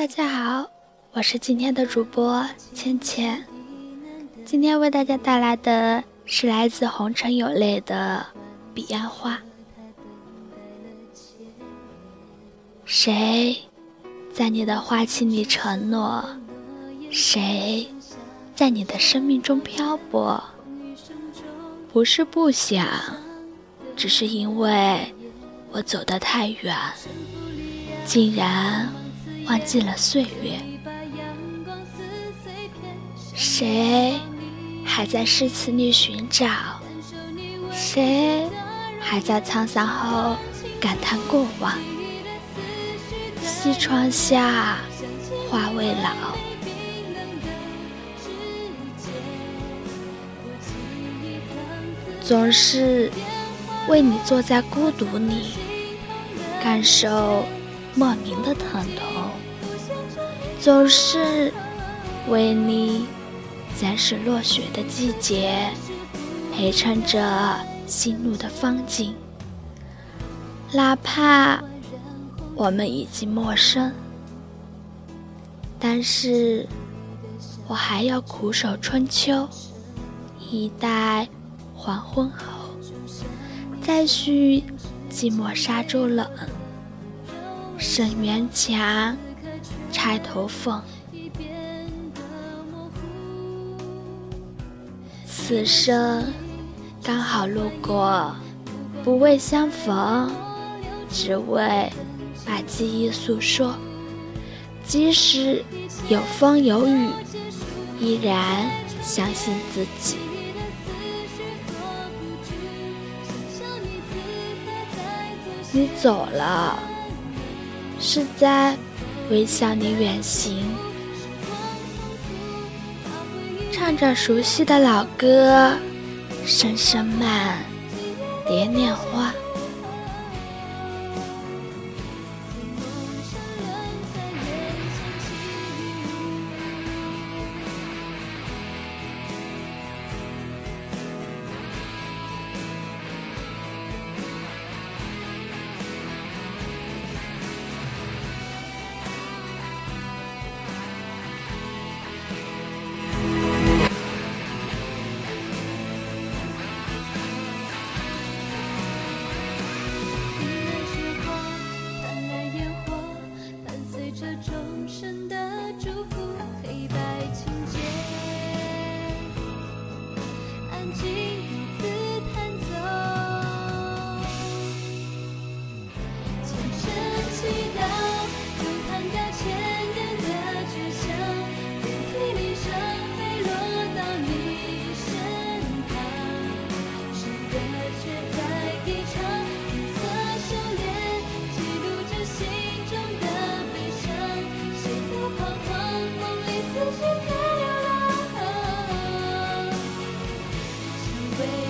大家好，我是今天的主播芊芊。今天为大家带来的是来自红尘有泪的《彼岸花》。谁在你的花期里承诺？谁在你的生命中漂泊？不是不想，只是因为我走得太远，竟然忘记了岁月。谁还在诗词里寻找？谁还在沧桑后感叹过往？西窗下，花未老。总是为你坐在孤独里，感受莫名的疼痛；总是为你在是落雪的季节，陪衬着心路的风景。哪怕我们已经陌生，但是我还要苦守春秋，一待。黄昏后，再续寂寞沙洲冷，生缘墙，钗头凤。此生刚好路过，不为相逢，只为把记忆诉说。即使有风有雨，依然相信自己。你走了，是在微笑你远行，唱着熟悉的老歌，声声慢，蝶恋花。away.